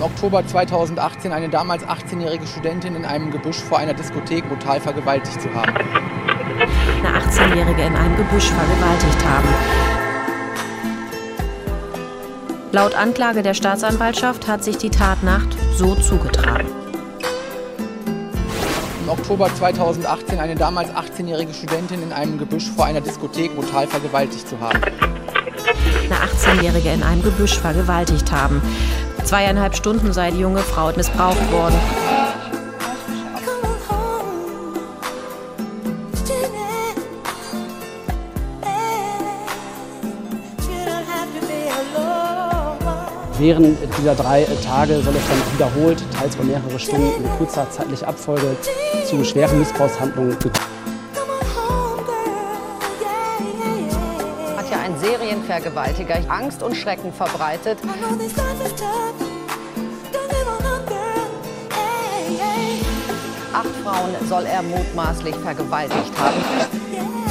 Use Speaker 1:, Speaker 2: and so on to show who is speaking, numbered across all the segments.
Speaker 1: im Oktober 2018 eine damals 18-jährige Studentin in einem Gebüsch vor einer Diskothek brutal vergewaltigt zu haben.
Speaker 2: Eine 18-jährige in einem Gebüsch vergewaltigt haben. Laut Anklage der Staatsanwaltschaft hat sich die Tatnacht so zugetragen.
Speaker 1: Im Oktober 2018 eine damals 18-jährige Studentin in einem Gebüsch vor einer Diskothek brutal vergewaltigt zu haben.
Speaker 2: Eine 18-jährige in einem Gebüsch vergewaltigt haben. Zweieinhalb Stunden sei die junge Frau missbraucht worden.
Speaker 3: Während dieser drei Tage soll es dann wiederholt, teils über mehrere Stunden, in kurzer zeitlicher Abfolge zu schweren Missbrauchshandlungen gekommen.
Speaker 4: Serienvergewaltiger Angst und Schrecken verbreitet. Acht Frauen soll er mutmaßlich vergewaltigt haben.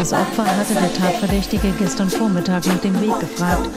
Speaker 5: Letztes Opfer hatte der Tatverdächtige gestern Vormittag nach dem Weg gefragt.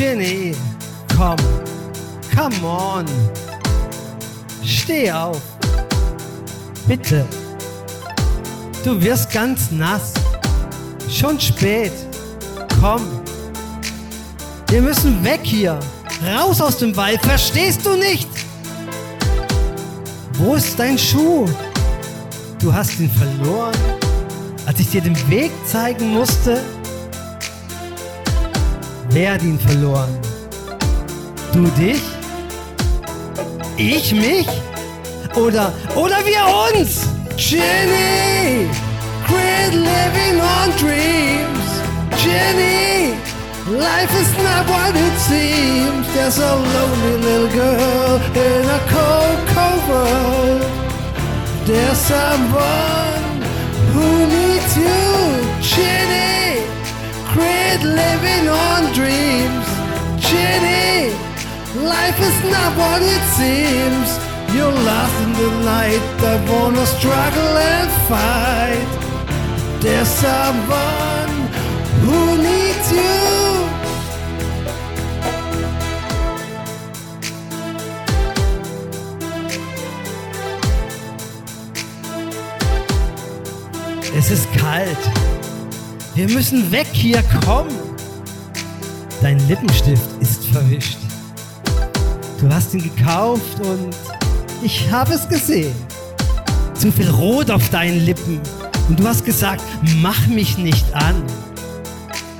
Speaker 6: Ginny, komm, come on. Steh auf. Bitte. Du wirst ganz nass. Schon spät. Komm. Wir müssen weg hier. Raus aus dem Wald. Verstehst du nicht? Wo ist dein Schuh? Du hast ihn verloren, als ich dir den Weg zeigen musste. Wer hat ihn verloren? Du dich? Ich mich? Oder, oder wir uns? Jenny! Quit living on dreams! Jenny! Life is not what it seems. There's a lonely little girl in a cold, cold world. There's someone who needs you, Jenny. Quit living on dreams, Jenny. Life is not what it seems. You're lost in the night. I wanna struggle and fight. There's someone who needs you. Es ist kalt. Wir müssen weg hier, komm. Dein Lippenstift ist verwischt. Du hast ihn gekauft und ich habe es gesehen. Zu viel Rot auf deinen Lippen. Und du hast gesagt, mach mich nicht an.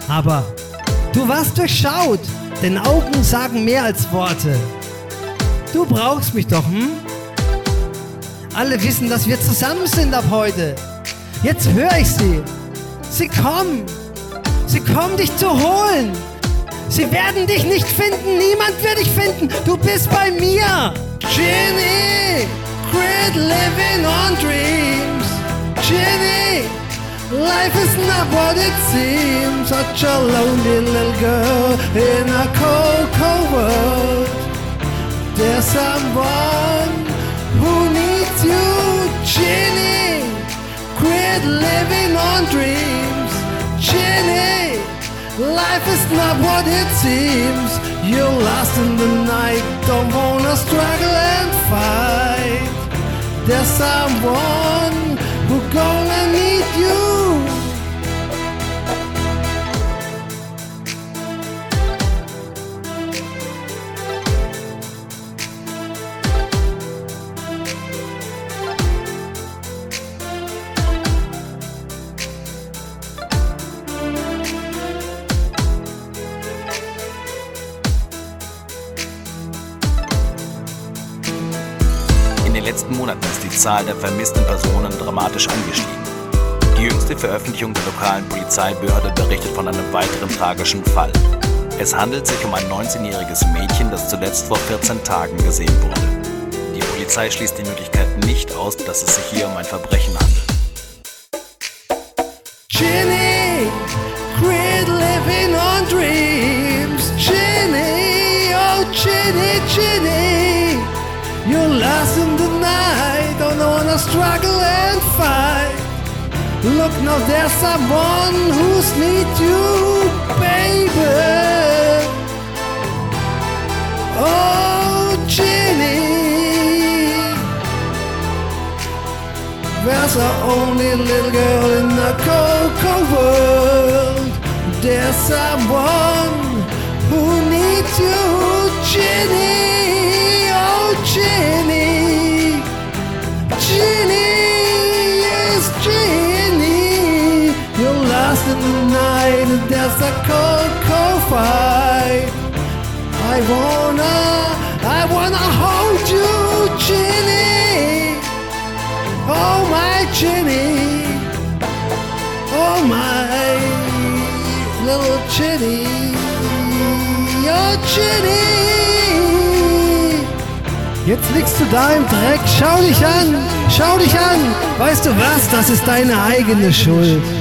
Speaker 6: Aber du warst durchschaut, denn Augen sagen mehr als Worte. Du brauchst mich doch, hm? Alle wissen, dass wir zusammen sind ab heute. Jetzt höre ich sie. Sie kommen. Sie kommen dich zu holen. Sie werden dich nicht finden. Niemand wird dich finden. Du bist bei mir. Ginny, quit living on dreams. Ginny, life is not what it seems. Such a lonely little girl in a cold, cold world. There's someone who needs you, Ginny. living on dreams. Ginny, life is not what it seems. You're lost in the night, don't wanna struggle and fight. There's someone
Speaker 7: Monaten ist die Zahl der vermissten Personen dramatisch angestiegen. Die jüngste Veröffentlichung der lokalen Polizeibehörde berichtet von einem weiteren tragischen Fall. Es handelt sich um ein 19-jähriges Mädchen, das zuletzt vor 14 Tagen gesehen wurde. Die Polizei schließt die Möglichkeit nicht aus, dass es sich hier um ein Verbrechen handelt.
Speaker 6: Ginny, quit living on dreams. Ginny, oh Ginny, Ginny, struggle and fight. Look now, there's someone who's need you, baby. Oh, Ginny. There's our only little girl in the cold world. There's someone who needs you, Ginny. And there's a cold, cold fight. I wanna, I wanna hold you, Ginny. Oh my Ginny, oh my little Ginny, oh Ginny. Jetzt liegst du da im Dreck, schau dich an, schau dich an. Weißt du was, das ist deine eigene Schuld.